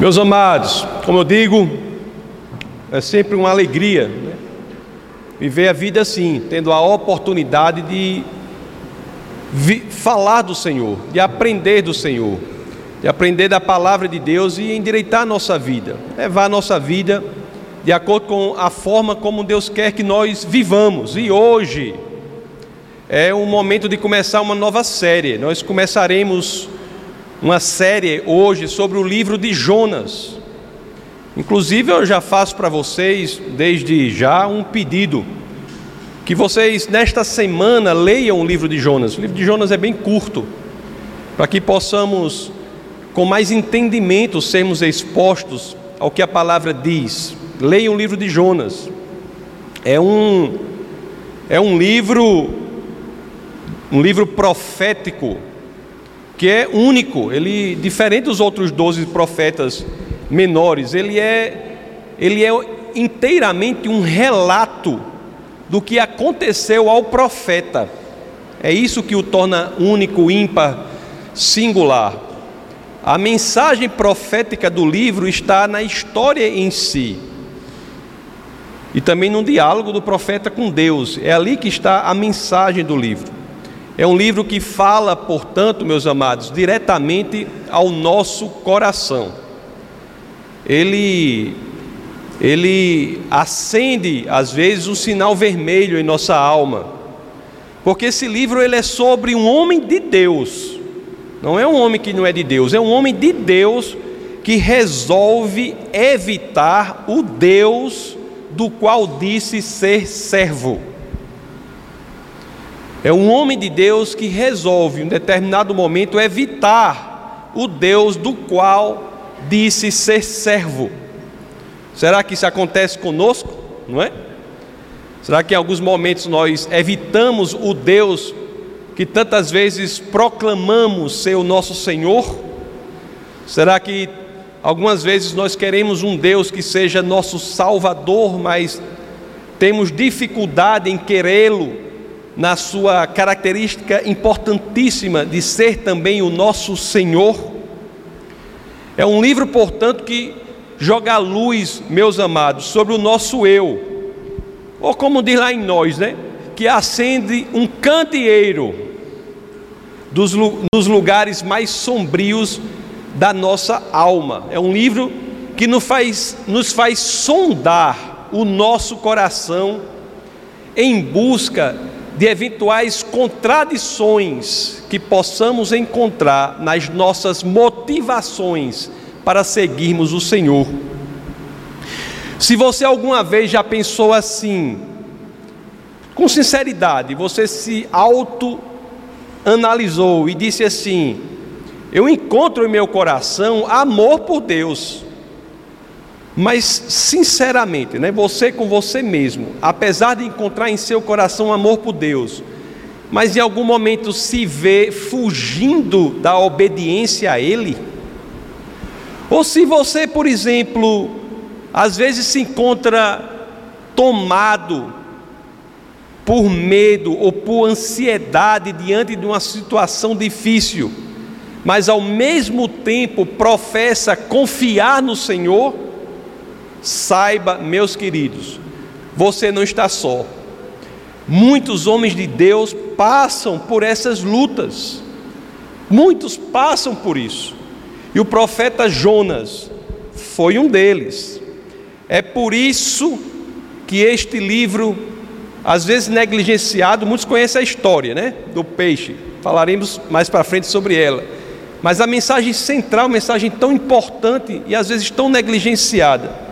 Meus amados, como eu digo, é sempre uma alegria né? viver a vida assim, tendo a oportunidade de falar do Senhor, de aprender do Senhor, de aprender da palavra de Deus e endireitar a nossa vida, levar a nossa vida de acordo com a forma como Deus quer que nós vivamos. E hoje é o momento de começar uma nova série. Nós começaremos uma série hoje sobre o livro de Jonas. Inclusive, eu já faço para vocês, desde já, um pedido: que vocês, nesta semana, leiam o livro de Jonas. O livro de Jonas é bem curto, para que possamos, com mais entendimento, sermos expostos ao que a palavra diz. Leiam o livro de Jonas. É um, é um livro, um livro profético que é único, ele diferente dos outros doze profetas menores, ele é ele é inteiramente um relato do que aconteceu ao profeta. É isso que o torna único, ímpar, singular. A mensagem profética do livro está na história em si. E também no diálogo do profeta com Deus. É ali que está a mensagem do livro. É um livro que fala, portanto, meus amados, diretamente ao nosso coração. Ele ele acende às vezes um sinal vermelho em nossa alma. Porque esse livro ele é sobre um homem de Deus. Não é um homem que não é de Deus, é um homem de Deus que resolve evitar o Deus do qual disse ser servo. É um homem de Deus que resolve, em determinado momento, evitar o Deus do qual disse ser servo. Será que isso acontece conosco? Não é? Será que em alguns momentos nós evitamos o Deus que tantas vezes proclamamos ser o nosso Senhor? Será que algumas vezes nós queremos um Deus que seja nosso Salvador, mas temos dificuldade em querê-lo na sua característica importantíssima de ser também o nosso Senhor. É um livro, portanto, que joga luz, meus amados, sobre o nosso eu, ou como diz lá em nós, né? Que acende um candeeiro dos, nos lugares mais sombrios da nossa alma. É um livro que nos faz, nos faz sondar o nosso coração em busca de eventuais contradições que possamos encontrar nas nossas motivações para seguirmos o Senhor. Se você alguma vez já pensou assim, com sinceridade, você se auto-analisou e disse assim: Eu encontro em meu coração amor por Deus. Mas, sinceramente, né, você com você mesmo, apesar de encontrar em seu coração amor por Deus, mas em algum momento se vê fugindo da obediência a Ele? Ou se você, por exemplo, às vezes se encontra tomado por medo ou por ansiedade diante de uma situação difícil, mas ao mesmo tempo professa confiar no Senhor, Saiba, meus queridos, você não está só. Muitos homens de Deus passam por essas lutas. Muitos passam por isso. E o profeta Jonas foi um deles. É por isso que este livro, às vezes negligenciado, muitos conhecem a história, né, do peixe. Falaremos mais para frente sobre ela. Mas a mensagem central, mensagem tão importante e às vezes tão negligenciada,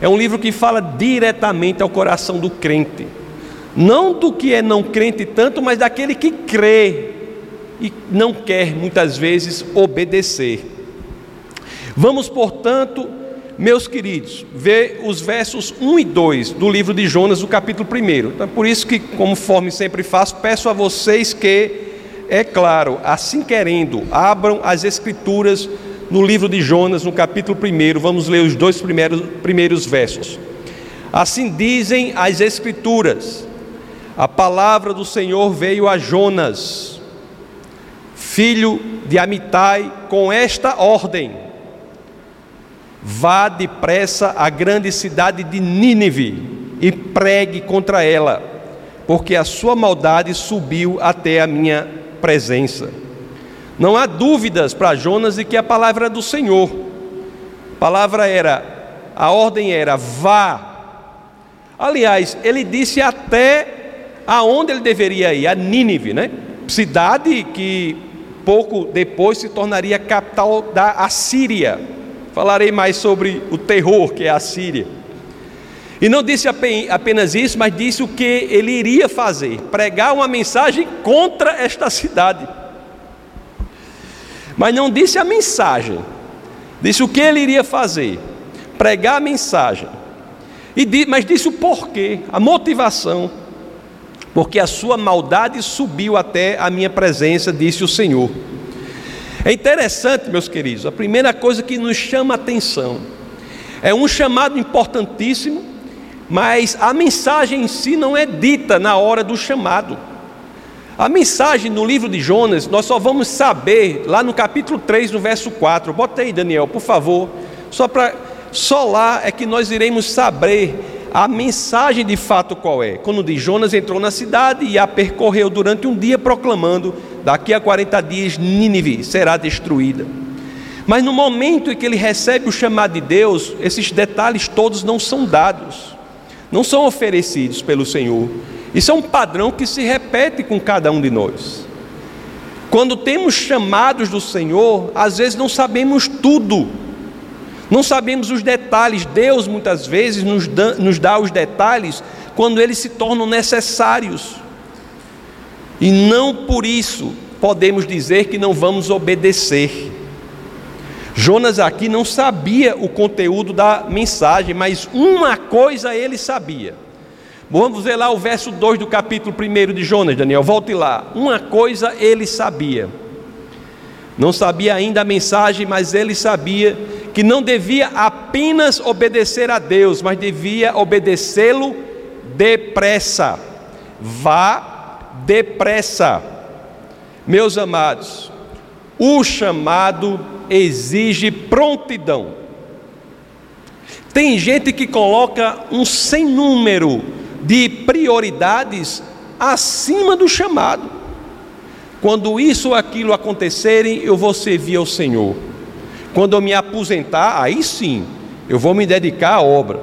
é um livro que fala diretamente ao coração do crente. Não do que é não crente tanto, mas daquele que crê e não quer muitas vezes obedecer. Vamos, portanto, meus queridos, ver os versos 1 e 2 do livro de Jonas, do capítulo 1. Então, por isso que, conforme sempre faço, peço a vocês que, é claro, assim querendo, abram as escrituras no livro de Jonas, no capítulo 1, vamos ler os dois primeiros, primeiros versos. Assim dizem as Escrituras: a palavra do Senhor veio a Jonas, filho de Amitai, com esta ordem: Vá depressa à grande cidade de Nínive e pregue contra ela, porque a sua maldade subiu até a minha presença. Não há dúvidas para Jonas de que a palavra era do Senhor. A palavra era, a ordem era: vá. Aliás, ele disse até aonde ele deveria ir, a Nínive, né? Cidade que pouco depois se tornaria capital da Assíria. Falarei mais sobre o terror que é a Síria. E não disse apenas isso, mas disse o que ele iria fazer: pregar uma mensagem contra esta cidade. Mas não disse a mensagem, disse o que ele iria fazer: pregar a mensagem. E, mas disse o porquê, a motivação. Porque a sua maldade subiu até a minha presença, disse o Senhor. É interessante, meus queridos, a primeira coisa que nos chama a atenção é um chamado importantíssimo, mas a mensagem em si não é dita na hora do chamado. A mensagem no livro de Jonas, nós só vamos saber lá no capítulo 3, no verso 4. Bota aí, Daniel, por favor. Só para só lá é que nós iremos saber a mensagem de fato qual é. Quando diz Jonas entrou na cidade e a percorreu durante um dia proclamando daqui a 40 dias Nínive será destruída. Mas no momento em que ele recebe o chamado de Deus, esses detalhes todos não são dados, não são oferecidos pelo Senhor. Isso é um padrão que se repete com cada um de nós. Quando temos chamados do Senhor, às vezes não sabemos tudo, não sabemos os detalhes. Deus muitas vezes nos dá, nos dá os detalhes quando eles se tornam necessários. E não por isso podemos dizer que não vamos obedecer. Jonas aqui não sabia o conteúdo da mensagem, mas uma coisa ele sabia. Vamos ver lá o verso 2 do capítulo 1 de Jonas, Daniel, volte lá. Uma coisa ele sabia. Não sabia ainda a mensagem, mas ele sabia que não devia apenas obedecer a Deus, mas devia obedecê-lo depressa. Vá depressa. Meus amados, o chamado exige prontidão. Tem gente que coloca um sem número de prioridades acima do chamado. Quando isso ou aquilo acontecerem, eu vou servir ao Senhor. Quando eu me aposentar, aí sim, eu vou me dedicar à obra.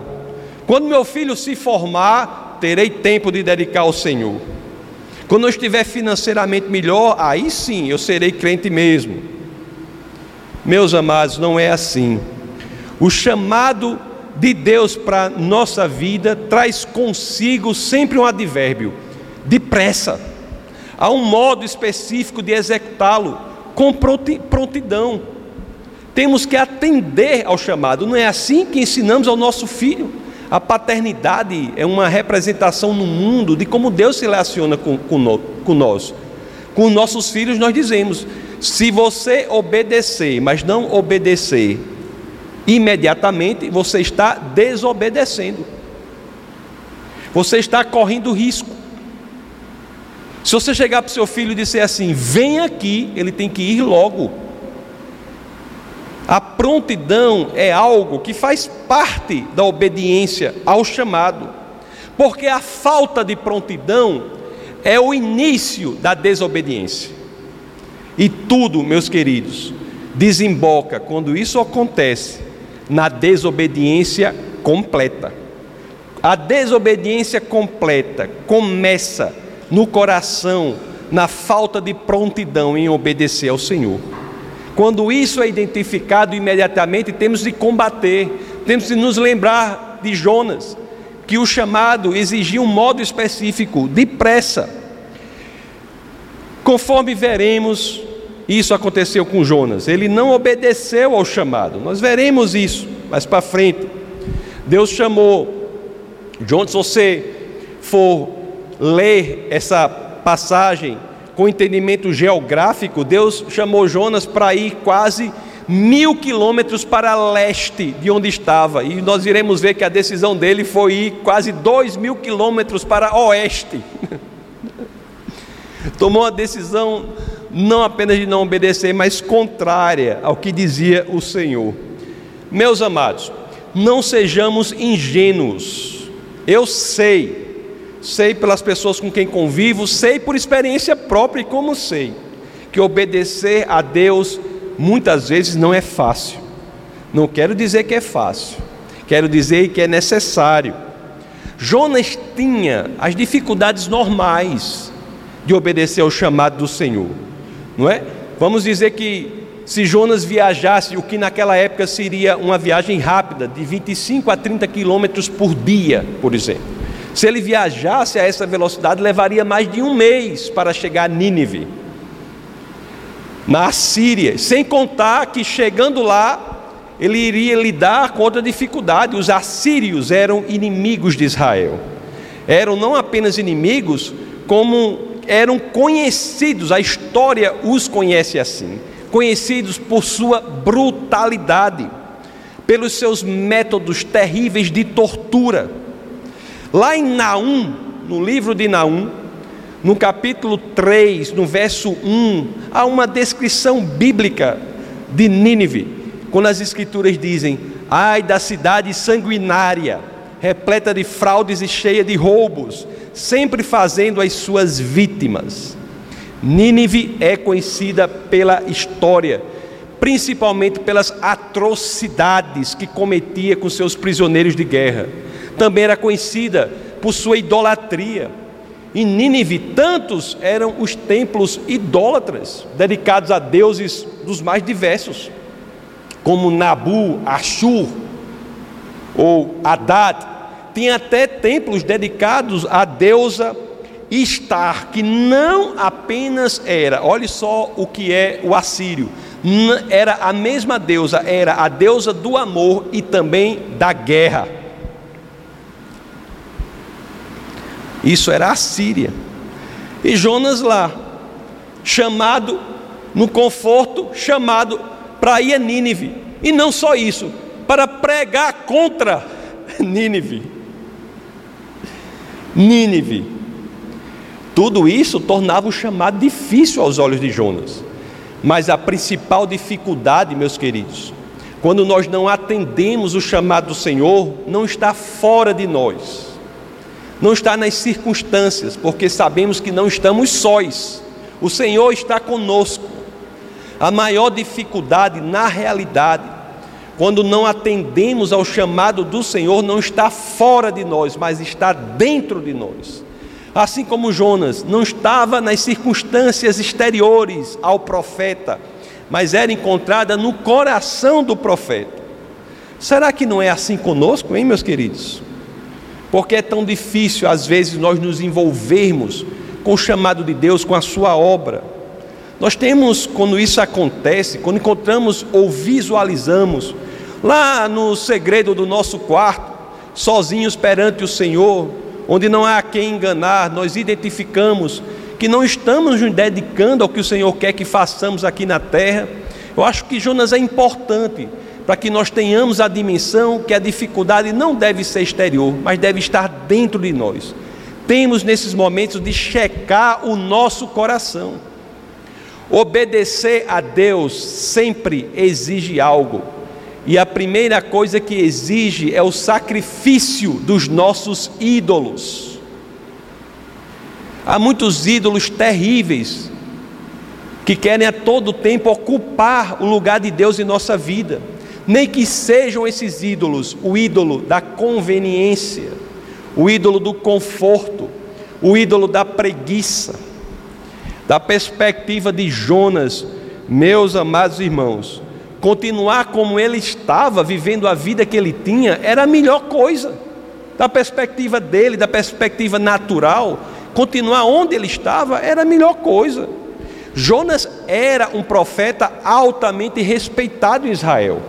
Quando meu filho se formar, terei tempo de dedicar ao Senhor. Quando eu estiver financeiramente melhor, aí sim eu serei crente mesmo. Meus amados, não é assim. O chamado de Deus para nossa vida traz consigo sempre um advérbio: depressa. Há um modo específico de executá-lo, com prontidão. Temos que atender ao chamado, não é assim que ensinamos ao nosso filho. A paternidade é uma representação no mundo de como Deus se relaciona com, com, com nós. Com nossos filhos, nós dizemos: se você obedecer, mas não obedecer imediatamente, você está desobedecendo. Você está correndo risco. Se você chegar para o seu filho e disser assim: vem aqui, ele tem que ir logo. A prontidão é algo que faz parte da obediência ao chamado, porque a falta de prontidão é o início da desobediência. E tudo, meus queridos, desemboca quando isso acontece na desobediência completa. A desobediência completa começa no coração, na falta de prontidão em obedecer ao Senhor. Quando isso é identificado imediatamente, temos de combater, temos de nos lembrar de Jonas, que o chamado exigia um modo específico, depressa. Conforme veremos, isso aconteceu com Jonas, ele não obedeceu ao chamado, nós veremos isso mais para frente. Deus chamou, Jonas, se você for ler essa passagem, com entendimento geográfico, Deus chamou Jonas para ir quase mil quilômetros para leste de onde estava, e nós iremos ver que a decisão dele foi ir quase dois mil quilômetros para oeste. Tomou a decisão não apenas de não obedecer, mas contrária ao que dizia o Senhor. Meus amados, não sejamos ingênuos. Eu sei, sei pelas pessoas com quem convivo, sei por experiência própria e como sei, que obedecer a Deus muitas vezes não é fácil. Não quero dizer que é fácil, quero dizer que é necessário. Jonas tinha as dificuldades normais de obedecer ao chamado do Senhor, não é? Vamos dizer que se Jonas viajasse, o que naquela época seria uma viagem rápida, de 25 a 30 quilômetros por dia, por exemplo. Se ele viajasse a essa velocidade, levaria mais de um mês para chegar a Nínive, na Síria, sem contar que chegando lá, ele iria lidar com outra dificuldade. Os assírios eram inimigos de Israel, eram não apenas inimigos, como eram conhecidos, a história os conhece assim conhecidos por sua brutalidade, pelos seus métodos terríveis de tortura. Lá em Naum, no livro de Naum, no capítulo 3, no verso 1, há uma descrição bíblica de Nínive, quando as escrituras dizem: Ai da cidade sanguinária, repleta de fraudes e cheia de roubos, sempre fazendo as suas vítimas. Nínive é conhecida pela história, principalmente pelas atrocidades que cometia com seus prisioneiros de guerra. Também era conhecida por sua idolatria. Em Nínive, tantos eram os templos idólatras, dedicados a deuses dos mais diversos, como Nabu, Ashur ou Haddad. Tinha até templos dedicados à deusa estar que não apenas era, olhe só o que é o assírio, era a mesma deusa, era a deusa do amor e também da guerra. Isso era a Síria. E Jonas lá, chamado no conforto, chamado para ir a Nínive. E não só isso, para pregar contra Nínive. Nínive tudo isso tornava o chamado difícil aos olhos de Jonas. Mas a principal dificuldade, meus queridos, quando nós não atendemos o chamado do Senhor, não está fora de nós, não está nas circunstâncias, porque sabemos que não estamos sós, o Senhor está conosco. A maior dificuldade, na realidade, quando não atendemos ao chamado do Senhor, não está fora de nós, mas está dentro de nós. Assim como Jonas não estava nas circunstâncias exteriores ao profeta, mas era encontrada no coração do profeta. Será que não é assim conosco, hein, meus queridos? Porque é tão difícil, às vezes, nós nos envolvermos com o chamado de Deus, com a sua obra. Nós temos, quando isso acontece, quando encontramos ou visualizamos, lá no segredo do nosso quarto, sozinhos perante o Senhor, onde não há quem enganar, nós identificamos que não estamos nos dedicando ao que o Senhor quer que façamos aqui na terra. Eu acho que Jonas é importante para que nós tenhamos a dimensão que a dificuldade não deve ser exterior, mas deve estar dentro de nós. Temos nesses momentos de checar o nosso coração. Obedecer a Deus sempre exige algo. E a primeira coisa que exige é o sacrifício dos nossos ídolos. Há muitos ídolos terríveis que querem a todo tempo ocupar o lugar de Deus em nossa vida. Nem que sejam esses ídolos o ídolo da conveniência, o ídolo do conforto, o ídolo da preguiça. Da perspectiva de Jonas, meus amados irmãos, continuar como ele estava, vivendo a vida que ele tinha, era a melhor coisa. Da perspectiva dele, da perspectiva natural, continuar onde ele estava era a melhor coisa. Jonas era um profeta altamente respeitado em Israel.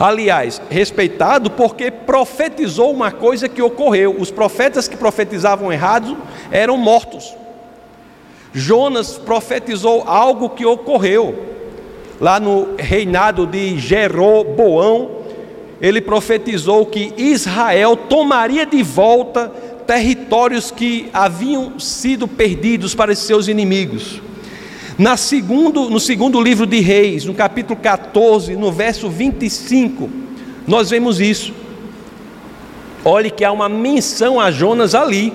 Aliás, respeitado porque profetizou uma coisa que ocorreu. Os profetas que profetizavam errado eram mortos. Jonas profetizou algo que ocorreu lá no reinado de Jeroboão, ele profetizou que Israel tomaria de volta territórios que haviam sido perdidos para seus inimigos. Na segundo, no segundo livro de Reis, no capítulo 14, no verso 25, nós vemos isso. Olhe que há uma menção a Jonas ali,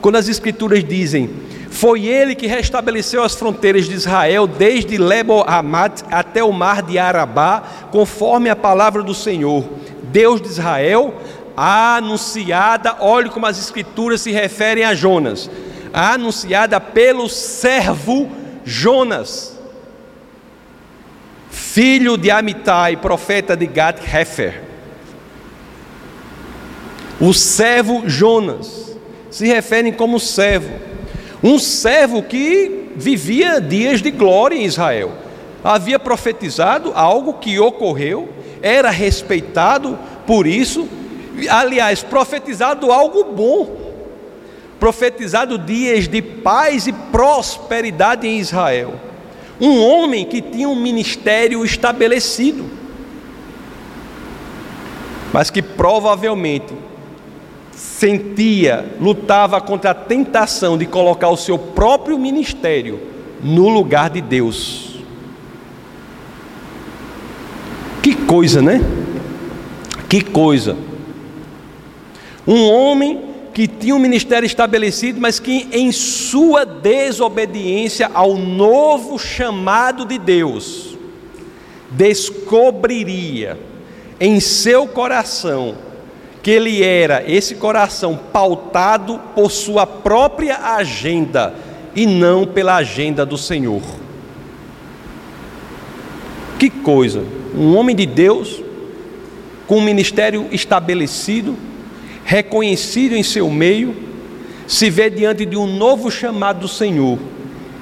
quando as escrituras dizem: Foi ele que restabeleceu as fronteiras de Israel, desde Lebo-Hamat até o mar de Arabá, conforme a palavra do Senhor, Deus de Israel, anunciada. Olhe como as escrituras se referem a Jonas, anunciada pelo servo Jonas, filho de Amitai, profeta de Gad-Hefer. O servo Jonas se referem como servo, um servo que vivia dias de glória em Israel. Havia profetizado algo que ocorreu, era respeitado por isso, aliás, profetizado algo bom profetizado dias de paz e prosperidade em Israel. Um homem que tinha um ministério estabelecido, mas que provavelmente sentia, lutava contra a tentação de colocar o seu próprio ministério no lugar de Deus. Que coisa, né? Que coisa. Um homem que tinha um ministério estabelecido, mas que em sua desobediência ao novo chamado de Deus, descobriria em seu coração que ele era esse coração pautado por sua própria agenda e não pela agenda do Senhor. Que coisa! Um homem de Deus com um ministério estabelecido, reconhecido em seu meio, se vê diante de um novo chamado do Senhor.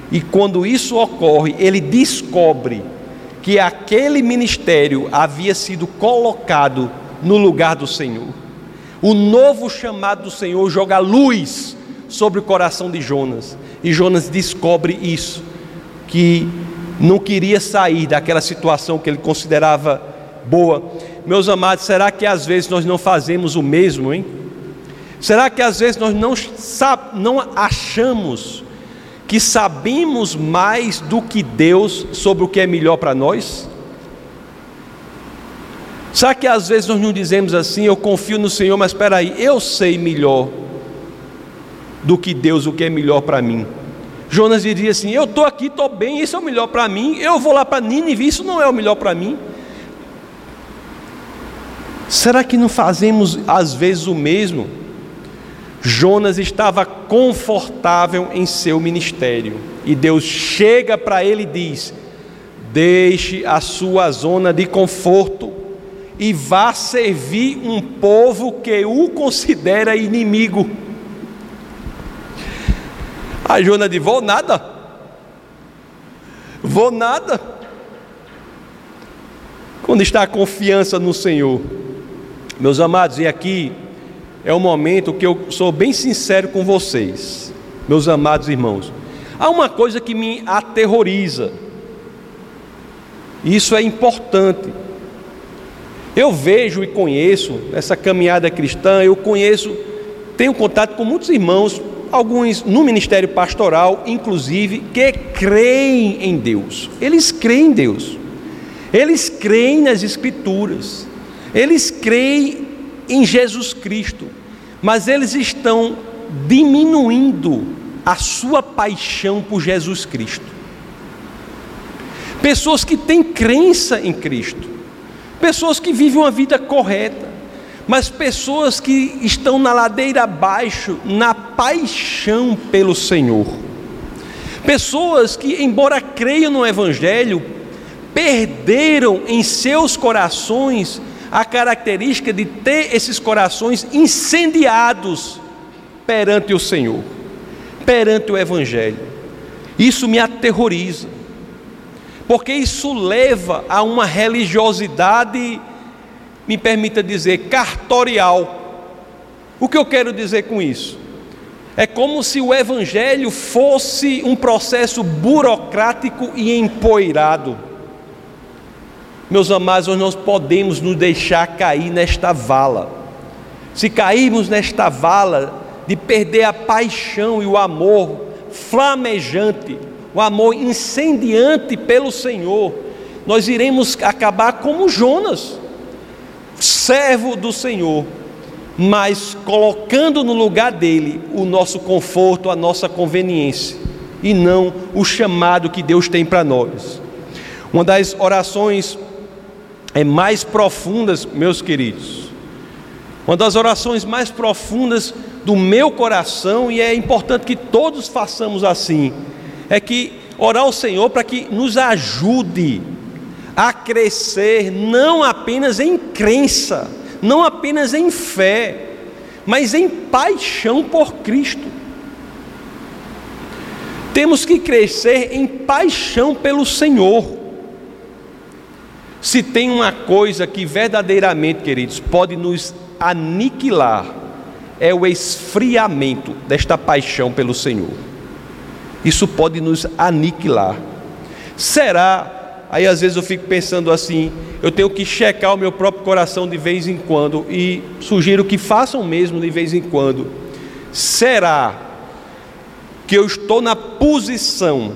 E quando isso ocorre, ele descobre que aquele ministério havia sido colocado no lugar do Senhor. O novo chamado do Senhor joga luz sobre o coração de Jonas. E Jonas descobre isso, que não queria sair daquela situação que ele considerava boa. Meus amados, será que às vezes nós não fazemos o mesmo, hein? Será que às vezes nós não, não achamos que sabemos mais do que Deus sobre o que é melhor para nós? Será que às vezes nós não dizemos assim, eu confio no Senhor, mas espera aí, eu sei melhor do que Deus o que é melhor para mim? Jonas diria assim: Eu estou aqui, estou bem, isso é o melhor para mim. Eu vou lá para Nínive, isso não é o melhor para mim. Será que não fazemos às vezes o mesmo? Jonas estava confortável em seu ministério e Deus chega para ele e diz: Deixe a sua zona de conforto e vá servir um povo que o considera inimigo. A Jonas diz: Vou nada, vou nada. Quando está a confiança no Senhor, meus amados, e aqui é o momento que eu sou bem sincero com vocês, meus amados irmãos. Há uma coisa que me aterroriza, isso é importante. Eu vejo e conheço essa caminhada cristã, eu conheço, tenho contato com muitos irmãos, alguns no ministério pastoral, inclusive, que creem em Deus. Eles creem em Deus. Eles creem nas Escrituras. Eles creem em Jesus Cristo, mas eles estão diminuindo a sua paixão por Jesus Cristo. Pessoas que têm crença em Cristo, pessoas que vivem uma vida correta, mas pessoas que estão na ladeira abaixo na paixão pelo Senhor. Pessoas que, embora creiam no Evangelho, perderam em seus corações a característica de ter esses corações incendiados perante o Senhor, perante o Evangelho. Isso me aterroriza, porque isso leva a uma religiosidade, me permita dizer, cartorial. O que eu quero dizer com isso? É como se o Evangelho fosse um processo burocrático e empoeirado meus amados, nós podemos nos deixar cair nesta vala. Se cairmos nesta vala de perder a paixão e o amor flamejante um amor incendiante pelo Senhor, nós iremos acabar como Jonas, servo do Senhor, mas colocando no lugar dele o nosso conforto, a nossa conveniência, e não o chamado que Deus tem para nós. Uma das orações é mais profundas, meus queridos, uma das orações mais profundas do meu coração, e é importante que todos façamos assim, é que orar ao Senhor para que nos ajude a crescer não apenas em crença, não apenas em fé, mas em paixão por Cristo. Temos que crescer em paixão pelo Senhor. Se tem uma coisa que verdadeiramente, queridos, pode nos aniquilar, é o esfriamento desta paixão pelo Senhor. Isso pode nos aniquilar. Será Aí às vezes eu fico pensando assim, eu tenho que checar o meu próprio coração de vez em quando e sugiro que façam mesmo de vez em quando. Será que eu estou na posição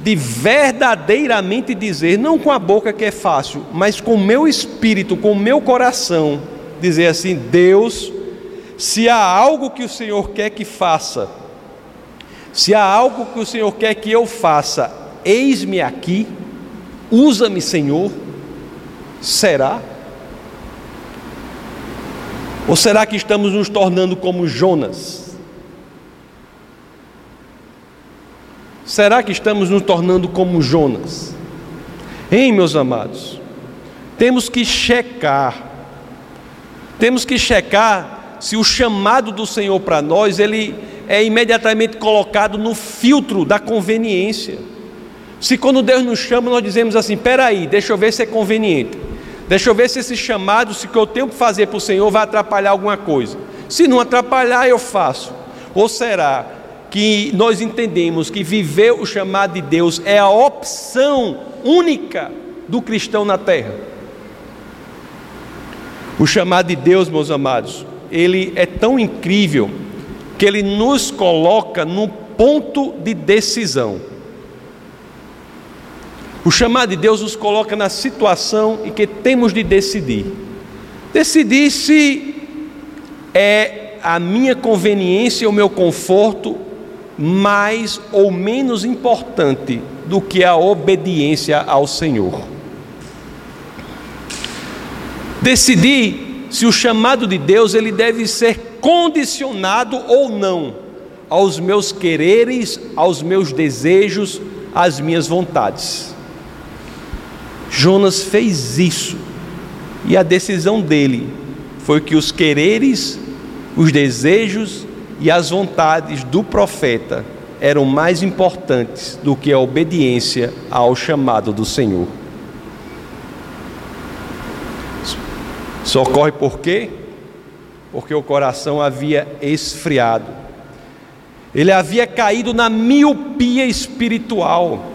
de verdadeiramente dizer, não com a boca que é fácil, mas com o meu espírito, com o meu coração, dizer assim: Deus, se há algo que o Senhor quer que faça, se há algo que o Senhor quer que eu faça, eis-me aqui Usa-me, Senhor. Será? Ou será que estamos nos tornando como Jonas? Será que estamos nos tornando como Jonas? Hein, meus amados? Temos que checar. Temos que checar se o chamado do Senhor para nós, ele é imediatamente colocado no filtro da conveniência. Se quando Deus nos chama, nós dizemos assim: peraí, deixa eu ver se é conveniente, deixa eu ver se esse chamado, se que eu tenho que fazer para o Senhor vai atrapalhar alguma coisa. Se não atrapalhar, eu faço. Ou será que nós entendemos que viver o chamado de Deus é a opção única do cristão na terra? O chamado de Deus, meus amados, ele é tão incrível que ele nos coloca no ponto de decisão. O chamado de Deus nos coloca na situação em que temos de decidir. Decidir se é a minha conveniência, o meu conforto, mais ou menos importante do que a obediência ao Senhor. Decidir se o chamado de Deus ele deve ser condicionado ou não aos meus quereres, aos meus desejos, às minhas vontades. Jonas fez isso, e a decisão dele foi que os quereres, os desejos e as vontades do profeta eram mais importantes do que a obediência ao chamado do Senhor. Isso ocorre por quê? Porque o coração havia esfriado, ele havia caído na miopia espiritual,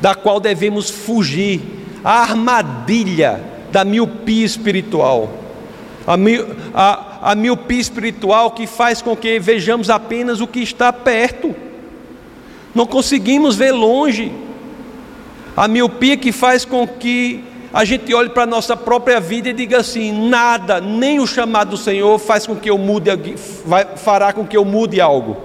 da qual devemos fugir a armadilha da miopia espiritual. A, mi, a, a miopia espiritual que faz com que vejamos apenas o que está perto, não conseguimos ver longe. A miopia que faz com que a gente olhe para a nossa própria vida e diga assim: nada, nem o chamado do Senhor faz com que eu mude, fará com que eu mude algo.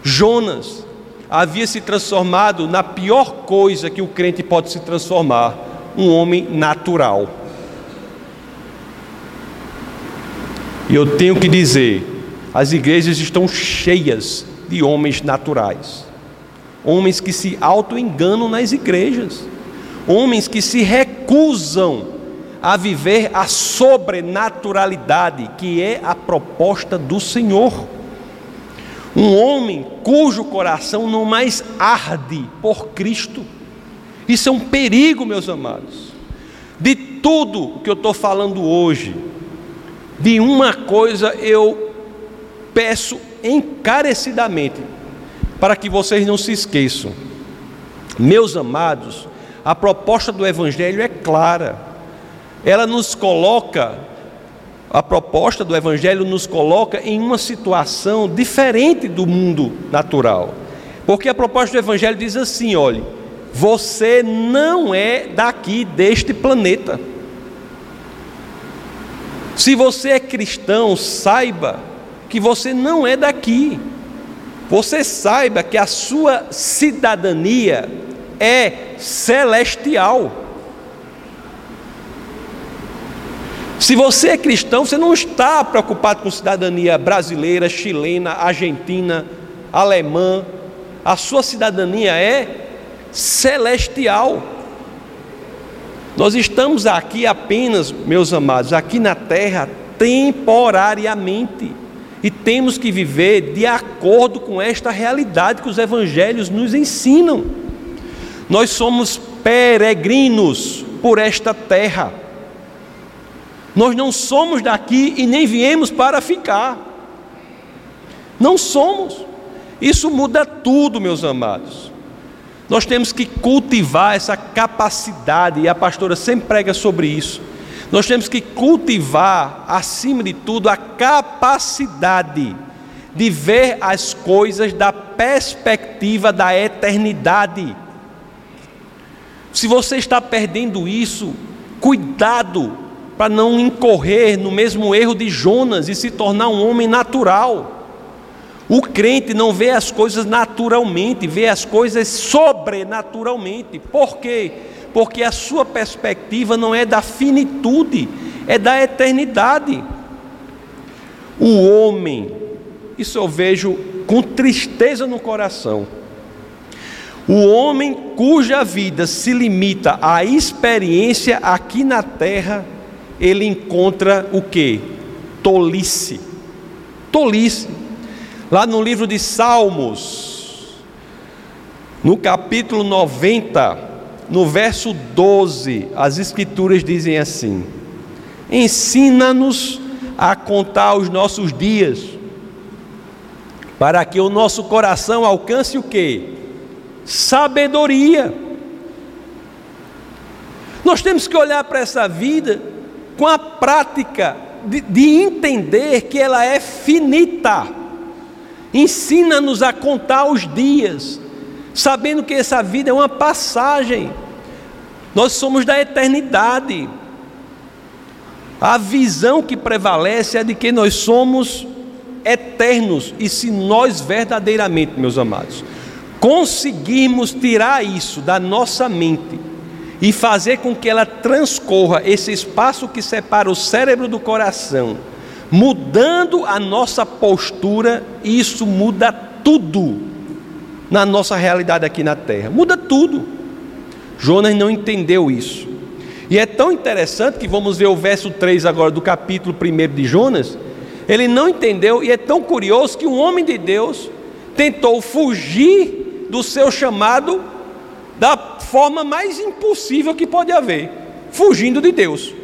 Jonas, havia se transformado na pior coisa que o crente pode se transformar: um homem natural. E eu tenho que dizer: as igrejas estão cheias de homens naturais, homens que se auto-enganam nas igrejas, homens que se recusam a viver a sobrenaturalidade que é a proposta do Senhor. Um homem cujo coração não mais arde por Cristo. Isso é um perigo, meus amados. De tudo que eu estou falando hoje, de uma coisa eu peço encarecidamente, para que vocês não se esqueçam. Meus amados, a proposta do Evangelho é clara, ela nos coloca a proposta do Evangelho nos coloca em uma situação diferente do mundo natural. Porque a proposta do Evangelho diz assim: olhe, você não é daqui deste planeta. Se você é cristão, saiba que você não é daqui. Você saiba que a sua cidadania é celestial. Se você é cristão, você não está preocupado com cidadania brasileira, chilena, argentina, alemã. A sua cidadania é celestial. Nós estamos aqui apenas, meus amados, aqui na terra temporariamente. E temos que viver de acordo com esta realidade que os evangelhos nos ensinam. Nós somos peregrinos por esta terra. Nós não somos daqui e nem viemos para ficar. Não somos. Isso muda tudo, meus amados. Nós temos que cultivar essa capacidade, e a pastora sempre prega sobre isso. Nós temos que cultivar, acima de tudo, a capacidade de ver as coisas da perspectiva da eternidade. Se você está perdendo isso, cuidado para não incorrer no mesmo erro de Jonas e se tornar um homem natural. O crente não vê as coisas naturalmente, vê as coisas sobrenaturalmente. Por quê? Porque a sua perspectiva não é da finitude, é da eternidade. O homem, isso eu vejo com tristeza no coração. O homem cuja vida se limita à experiência aqui na terra, ele encontra o que? Tolice. Tolice. Lá no livro de Salmos, no capítulo 90, no verso 12, as Escrituras dizem assim: Ensina-nos a contar os nossos dias, para que o nosso coração alcance o que? Sabedoria. Nós temos que olhar para essa vida com a prática de, de entender que ela é finita. Ensina-nos a contar os dias, sabendo que essa vida é uma passagem. Nós somos da eternidade. A visão que prevalece é de que nós somos eternos, e se nós verdadeiramente, meus amados, conseguirmos tirar isso da nossa mente e fazer com que ela transcorra esse espaço que separa o cérebro do coração, mudando a nossa postura, isso muda tudo na nossa realidade aqui na terra. Muda tudo. Jonas não entendeu isso. E é tão interessante que vamos ver o verso 3 agora do capítulo 1 de Jonas. Ele não entendeu e é tão curioso que um homem de Deus tentou fugir do seu chamado da forma mais impossível que pode haver, fugindo de Deus.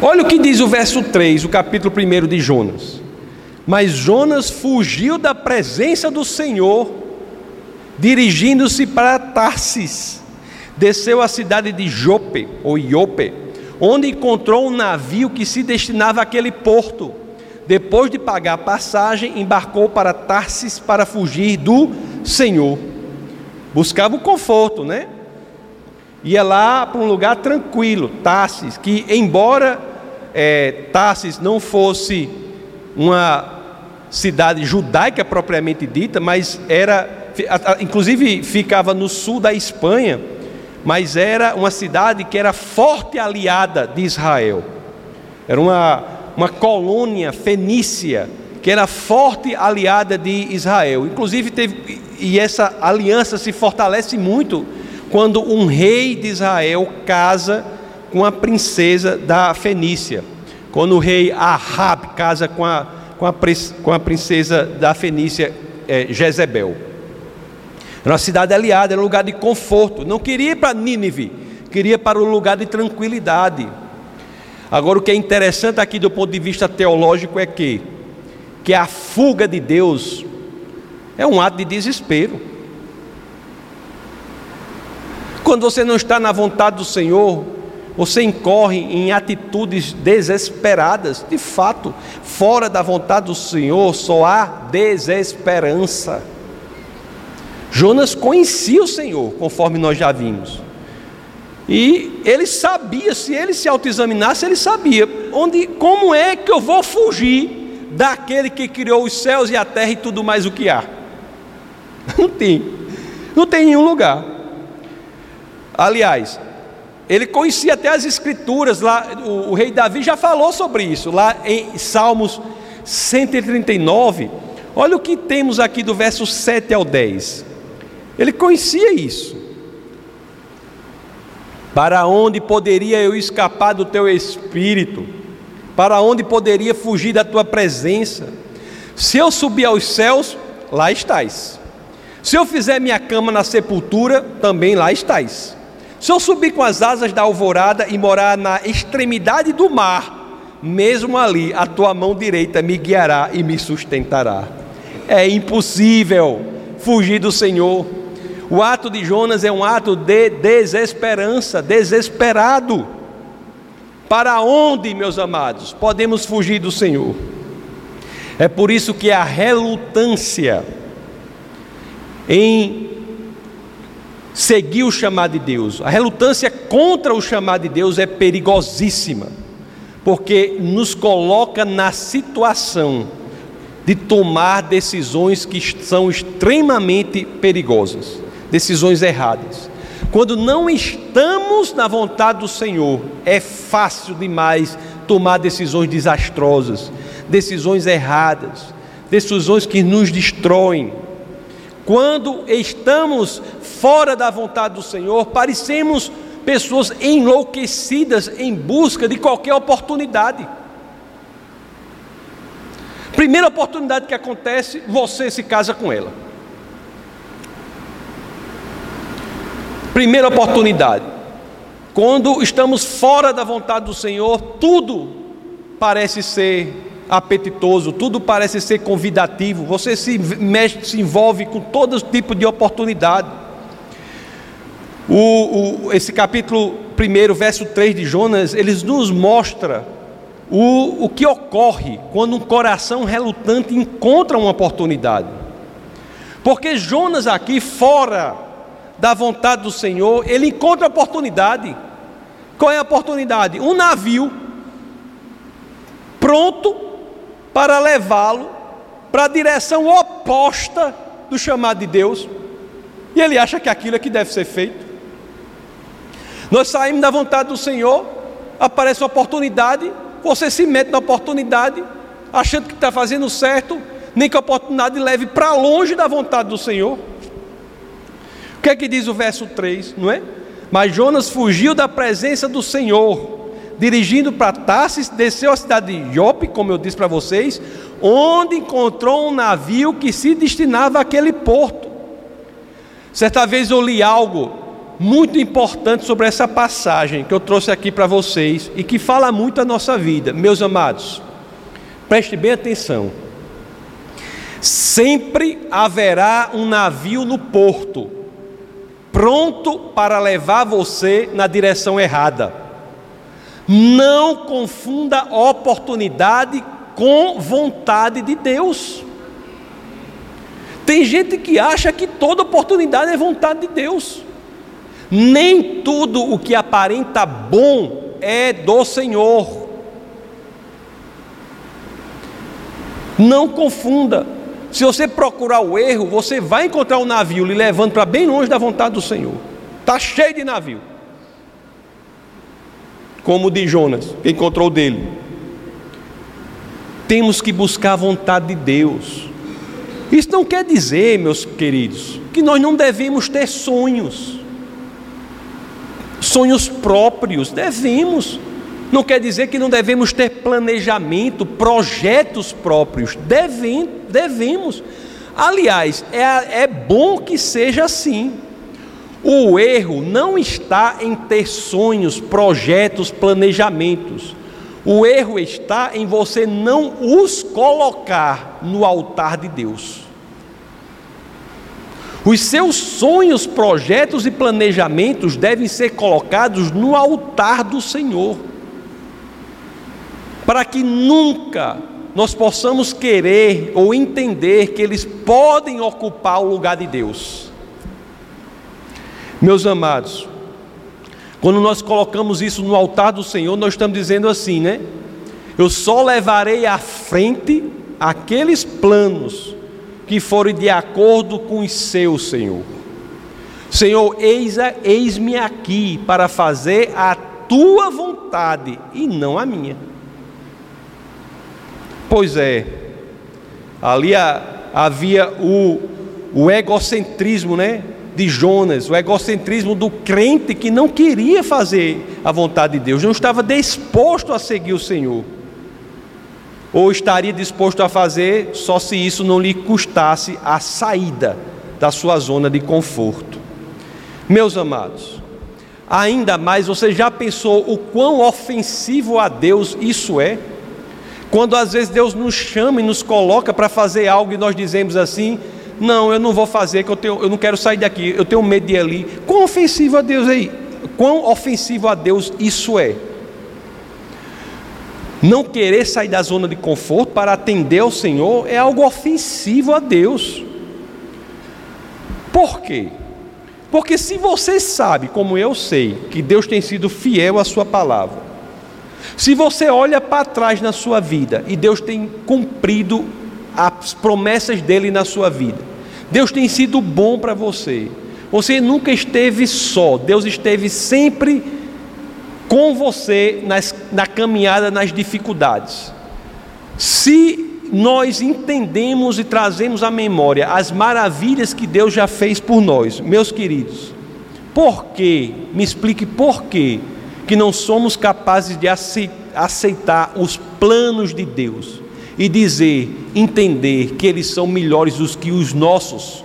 Olha o que diz o verso 3, o capítulo 1 de Jonas. Mas Jonas fugiu da presença do Senhor, dirigindo-se para Tarsis. Desceu à cidade de Jope, ou Iope, onde encontrou um navio que se destinava àquele porto. Depois de pagar a passagem, embarcou para Tarsis para fugir do Senhor. Buscava o conforto, né? Ia lá para um lugar tranquilo, Tarsis, que embora é, Tarsis não fosse uma cidade judaica propriamente dita, mas era, inclusive ficava no sul da Espanha, mas era uma cidade que era forte aliada de Israel. Era uma, uma colônia fenícia que era forte aliada de Israel. Inclusive teve e essa aliança se fortalece muito quando um rei de Israel casa com a princesa da Fenícia. Quando o rei Ahab casa com a, com a, com a princesa da Fenícia, é, Jezebel. Era uma cidade aliada, era um lugar de conforto. Não queria ir para Nínive, queria para um lugar de tranquilidade. Agora, o que é interessante aqui do ponto de vista teológico é que, que a fuga de Deus é um ato de desespero. Quando você não está na vontade do Senhor, você incorre em atitudes desesperadas. De fato, fora da vontade do Senhor só há desesperança. Jonas conhecia o Senhor, conforme nós já vimos. E ele sabia, se ele se autoexaminasse, ele sabia onde, como é que eu vou fugir daquele que criou os céus e a terra e tudo mais o que há. Não tem, não tem nenhum lugar. Aliás, ele conhecia até as escrituras lá, o, o rei Davi já falou sobre isso, lá em Salmos 139. Olha o que temos aqui do verso 7 ao 10. Ele conhecia isso. Para onde poderia eu escapar do teu espírito? Para onde poderia fugir da tua presença? Se eu subir aos céus, lá estás. Se eu fizer minha cama na sepultura, também lá estás. Se eu subir com as asas da alvorada e morar na extremidade do mar, mesmo ali a tua mão direita me guiará e me sustentará. É impossível fugir do Senhor. O ato de Jonas é um ato de desesperança, desesperado. Para onde, meus amados, podemos fugir do Senhor? É por isso que a relutância em seguir o chamado de Deus, a relutância contra o chamado de Deus é perigosíssima, porque nos coloca na situação de tomar decisões que são extremamente perigosas decisões erradas. Quando não estamos na vontade do Senhor, é fácil demais tomar decisões desastrosas, decisões erradas, decisões que nos destroem. Quando estamos fora da vontade do Senhor, parecemos pessoas enlouquecidas em busca de qualquer oportunidade. Primeira oportunidade que acontece, você se casa com ela. Primeira oportunidade. Quando estamos fora da vontade do Senhor, tudo parece ser apetitoso, tudo parece ser convidativo, você se mexe, se envolve com todo tipo de oportunidade. O, o, esse capítulo 1, verso 3 de Jonas, eles nos mostra o, o que ocorre quando um coração relutante encontra uma oportunidade. Porque Jonas aqui fora da vontade do Senhor, ele encontra a oportunidade. Qual é a oportunidade? Um navio pronto para levá-lo para a direção oposta do chamado de Deus. E ele acha que aquilo é que deve ser feito. Nós saímos da vontade do Senhor, aparece uma oportunidade, você se mete na oportunidade, achando que está fazendo certo, nem que a oportunidade leve para longe da vontade do Senhor. O que é que diz o verso 3, não é? Mas Jonas fugiu da presença do Senhor, dirigindo para Tarsis, desceu à cidade de Jope, como eu disse para vocês, onde encontrou um navio que se destinava àquele porto. Certa vez eu li algo muito importante sobre essa passagem que eu trouxe aqui para vocês e que fala muito a nossa vida. Meus amados, preste bem atenção. Sempre haverá um navio no porto pronto para levar você na direção errada. Não confunda oportunidade com vontade de Deus. Tem gente que acha que toda oportunidade é vontade de Deus. Nem tudo o que aparenta bom é do Senhor. Não confunda. Se você procurar o erro, você vai encontrar um navio lhe levando para bem longe da vontade do Senhor. Está cheio de navio. Como o de Jonas, que encontrou dele. Temos que buscar a vontade de Deus. Isso não quer dizer, meus queridos, que nós não devemos ter sonhos. Sonhos próprios, devemos. Não quer dizer que não devemos ter planejamento, projetos próprios. Devem, devemos. Aliás, é, é bom que seja assim. O erro não está em ter sonhos, projetos, planejamentos. O erro está em você não os colocar no altar de Deus. Os seus sonhos, projetos e planejamentos devem ser colocados no altar do Senhor, para que nunca nós possamos querer ou entender que eles podem ocupar o lugar de Deus. Meus amados, quando nós colocamos isso no altar do Senhor, nós estamos dizendo assim, né? Eu só levarei à frente aqueles planos que forem de acordo com os seus, Senhor. Senhor, eis-me aqui para fazer a tua vontade e não a minha. Pois é, ali havia o, o egocentrismo, né? De Jonas, o egocentrismo do crente que não queria fazer a vontade de Deus, não estava disposto a seguir o Senhor ou estaria disposto a fazer só se isso não lhe custasse a saída da sua zona de conforto. Meus amados, ainda mais você já pensou o quão ofensivo a Deus isso é? Quando às vezes Deus nos chama e nos coloca para fazer algo e nós dizemos assim: Não, eu não vou fazer, que eu, tenho, eu não quero sair daqui, eu tenho medo de ir ali. Quão ofensivo a Deus aí? Quão ofensivo a Deus isso é? Não querer sair da zona de conforto para atender ao Senhor é algo ofensivo a Deus. Por quê? Porque se você sabe, como eu sei, que Deus tem sido fiel à sua palavra, se você olha para trás na sua vida e Deus tem cumprido as promessas dele na sua vida, Deus tem sido bom para você, você nunca esteve só, Deus esteve sempre com você nas, na caminhada nas dificuldades. Se nós entendemos e trazemos à memória as maravilhas que Deus já fez por nós, meus queridos, por que, me explique por que, que não somos capazes de aceitar os planos de Deus e dizer, entender que eles são melhores do que os nossos?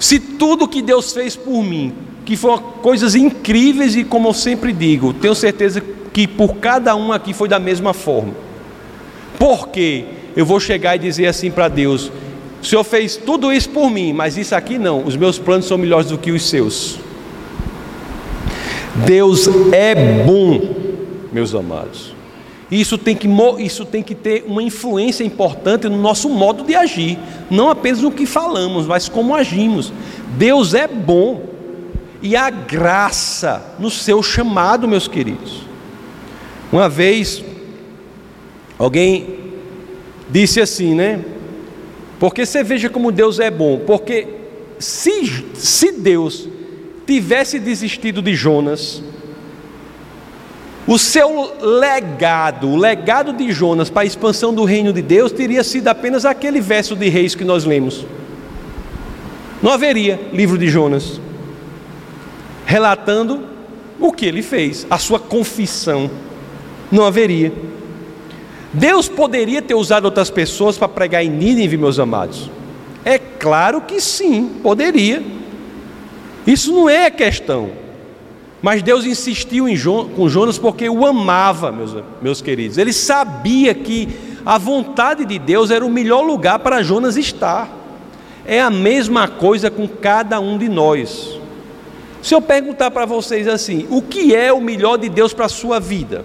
Se tudo que Deus fez por mim que foram coisas incríveis e, como eu sempre digo, tenho certeza que por cada um aqui foi da mesma forma. Porque eu vou chegar e dizer assim para Deus: o Senhor fez tudo isso por mim, mas isso aqui não, os meus planos são melhores do que os seus. Deus é bom, meus amados. Isso tem, que, isso tem que ter uma influência importante no nosso modo de agir, não apenas no que falamos, mas como agimos. Deus é bom e a graça no seu chamado, meus queridos. Uma vez, alguém disse assim, né? Porque você veja como Deus é bom, porque se, se Deus tivesse desistido de Jonas, o seu legado, o legado de Jonas para a expansão do reino de Deus teria sido apenas aquele verso de Reis que nós lemos. Não haveria livro de Jonas relatando o que ele fez, a sua confissão. Não haveria. Deus poderia ter usado outras pessoas para pregar em Nínive, meus amados? É claro que sim, poderia. Isso não é questão. Mas Deus insistiu jo com Jonas porque o amava, meus, meus queridos. Ele sabia que a vontade de Deus era o melhor lugar para Jonas estar. É a mesma coisa com cada um de nós. Se eu perguntar para vocês assim, o que é o melhor de Deus para a sua vida?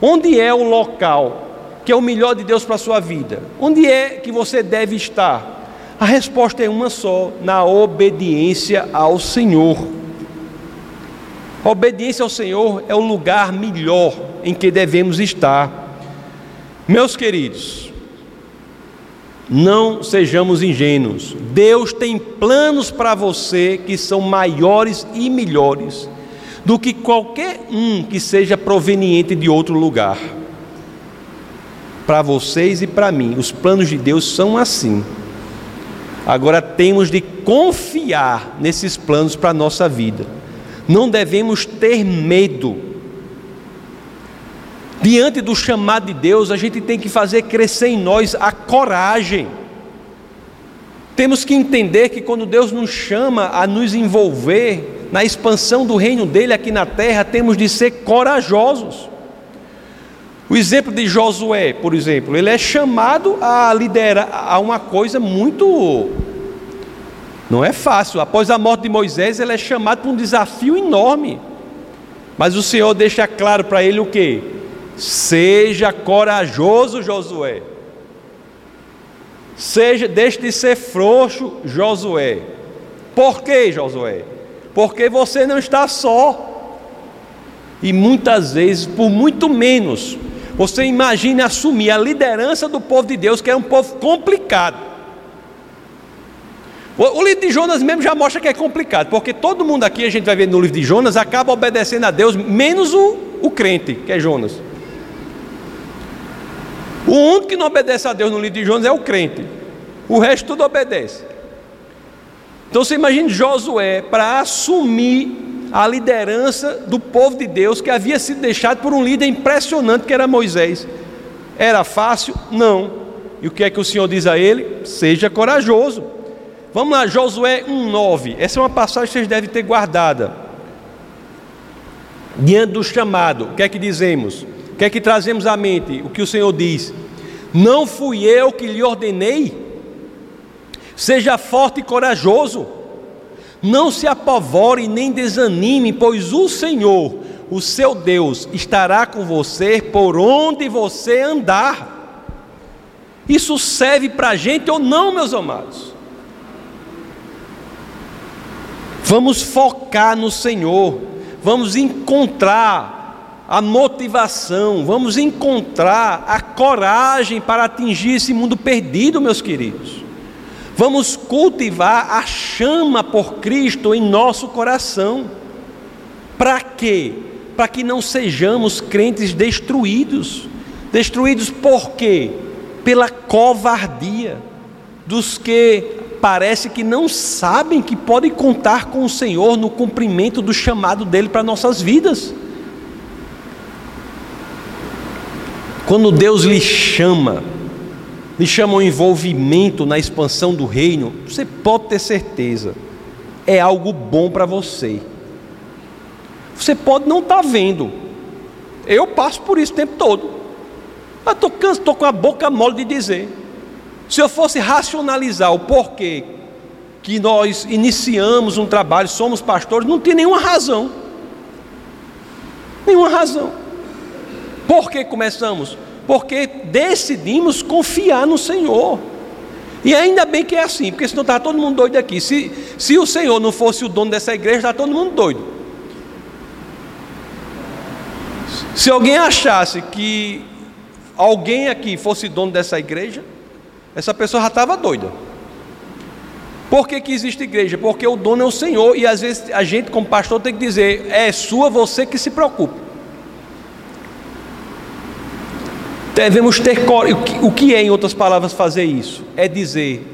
Onde é o local que é o melhor de Deus para a sua vida? Onde é que você deve estar? A resposta é uma só: na obediência ao Senhor. A obediência ao Senhor é o lugar melhor em que devemos estar. Meus queridos, não sejamos ingênuos. Deus tem planos para você que são maiores e melhores do que qualquer um que seja proveniente de outro lugar. Para vocês e para mim, os planos de Deus são assim. Agora temos de confiar nesses planos para a nossa vida. Não devemos ter medo. Diante do chamado de Deus, a gente tem que fazer crescer em nós a coragem. Temos que entender que quando Deus nos chama a nos envolver na expansão do reino dele aqui na terra, temos de ser corajosos. O exemplo de Josué, por exemplo, ele é chamado a liderar a uma coisa muito Não é fácil. Após a morte de Moisés, ele é chamado para um desafio enorme. Mas o Senhor deixa claro para ele o que? Seja corajoso, Josué. Seja, deixe de ser frouxo, Josué. Por que, Josué? Porque você não está só. E muitas vezes, por muito menos, você imagine assumir a liderança do povo de Deus, que é um povo complicado. O, o, livro de Jonas mesmo já mostra que é complicado, porque todo mundo aqui, a gente vai ver no livro de Jonas, acaba obedecendo a Deus, menos o, o crente, que é Jonas. O único que não obedece a Deus no livro de Jonas é o crente. O resto tudo obedece. Então você imagina Josué para assumir a liderança do povo de Deus que havia sido deixado por um líder impressionante que era Moisés. Era fácil? Não. E o que é que o Senhor diz a ele? Seja corajoso. Vamos lá, Josué 1,9. Essa é uma passagem que vocês devem ter guardada. Diante do chamado, o que é que dizemos? O que é que trazemos à mente? O que o Senhor diz? Não fui eu que lhe ordenei? Seja forte e corajoso. Não se apavore nem desanime, pois o Senhor, o seu Deus, estará com você por onde você andar. Isso serve para a gente ou não, meus amados? Vamos focar no Senhor, vamos encontrar a motivação, vamos encontrar a coragem para atingir esse mundo perdido, meus queridos. Vamos cultivar a chama por Cristo em nosso coração. Para quê? Para que não sejamos crentes destruídos. Destruídos por quê? Pela covardia dos que parece que não sabem que podem contar com o Senhor no cumprimento do chamado dele para nossas vidas. Quando Deus lhe chama, lhe chama o envolvimento na expansão do reino, você pode ter certeza, é algo bom para você. Você pode não estar tá vendo, eu passo por isso o tempo todo, mas estou estou com a boca mole de dizer. Se eu fosse racionalizar o porquê que nós iniciamos um trabalho, somos pastores, não tem nenhuma razão. Nenhuma razão. Por que começamos? Porque decidimos confiar no Senhor. E ainda bem que é assim, porque senão estava todo mundo doido aqui. Se, se o Senhor não fosse o dono dessa igreja, estava todo mundo doido. Se alguém achasse que alguém aqui fosse dono dessa igreja, essa pessoa já estava doida. Por que, que existe igreja? Porque o dono é o Senhor e às vezes a gente, como pastor, tem que dizer: é sua, você que se preocupa. Devemos ter o que é, em outras palavras, fazer isso? É dizer: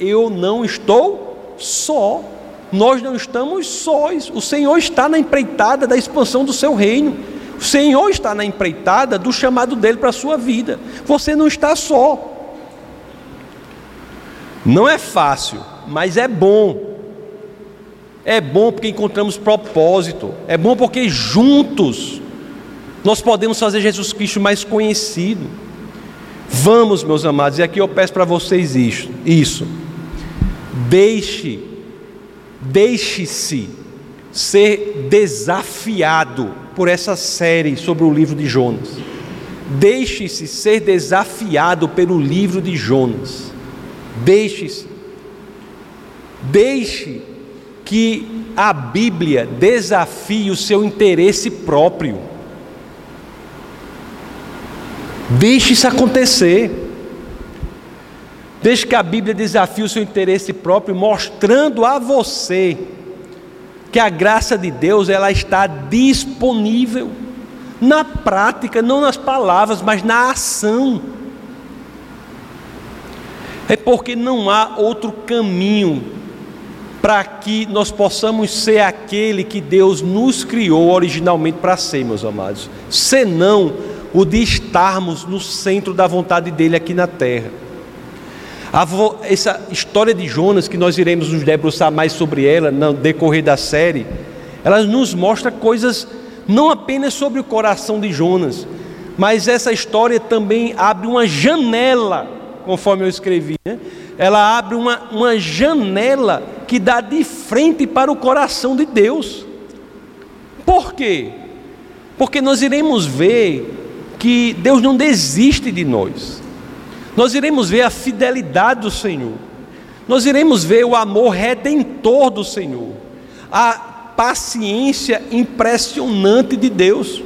eu não estou só. Nós não estamos sós. O Senhor está na empreitada da expansão do seu reino. O Senhor está na empreitada do chamado dele para a sua vida. Você não está só. Não é fácil, mas é bom. É bom porque encontramos propósito. É bom porque juntos nós podemos fazer Jesus Cristo mais conhecido. Vamos, meus amados, e aqui eu peço para vocês isso. Isso. Deixe, deixe-se ser desafiado por essa série sobre o livro de Jonas. Deixe-se ser desafiado pelo livro de Jonas. Deixe-se. Deixe que a Bíblia desafie o seu interesse próprio. Deixe isso acontecer. Deixe que a Bíblia desafie o seu interesse próprio, mostrando a você que a graça de Deus ela está disponível na prática, não nas palavras, mas na ação é porque não há outro caminho para que nós possamos ser aquele que Deus nos criou originalmente para ser, meus amados, senão o de estarmos no centro da vontade dele aqui na terra. Essa história de Jonas, que nós iremos nos debruçar mais sobre ela no decorrer da série, ela nos mostra coisas não apenas sobre o coração de Jonas, mas essa história também abre uma janela conforme eu escrevi, né? ela abre uma, uma janela que dá de frente para o coração de Deus. Por quê? Porque nós iremos ver que Deus não desiste de nós. Nós iremos ver a fidelidade do Senhor. Nós iremos ver o amor redentor do Senhor. A paciência impressionante de Deus.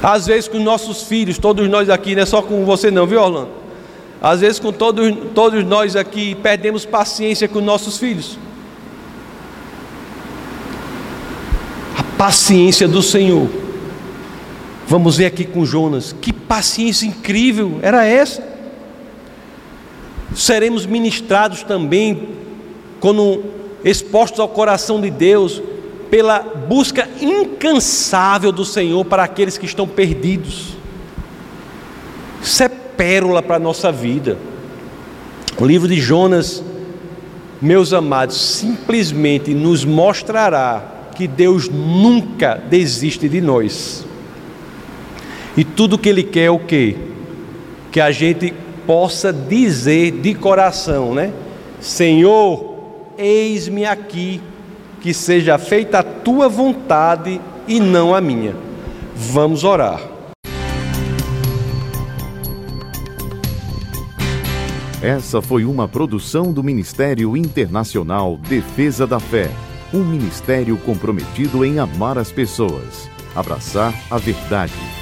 Às vezes com nossos filhos, todos nós aqui, não é só com você não, viu Orlando? Às vezes com todos, todos nós aqui perdemos paciência com nossos filhos. A paciência do Senhor. Vamos ver aqui com Jonas, que paciência incrível era essa? Seremos ministrados também, quando expostos ao coração de Deus, pela busca incansável do Senhor para aqueles que estão perdidos. Isso é pérola para a nossa vida. O livro de Jonas, meus amados, simplesmente nos mostrará que Deus nunca desiste de nós. E tudo que Ele quer é o quê? Que a gente possa dizer de coração, né? Senhor, eis-me aqui, que seja feita a tua vontade e não a minha. Vamos orar. Essa foi uma produção do Ministério Internacional Defesa da Fé, um ministério comprometido em amar as pessoas, abraçar a verdade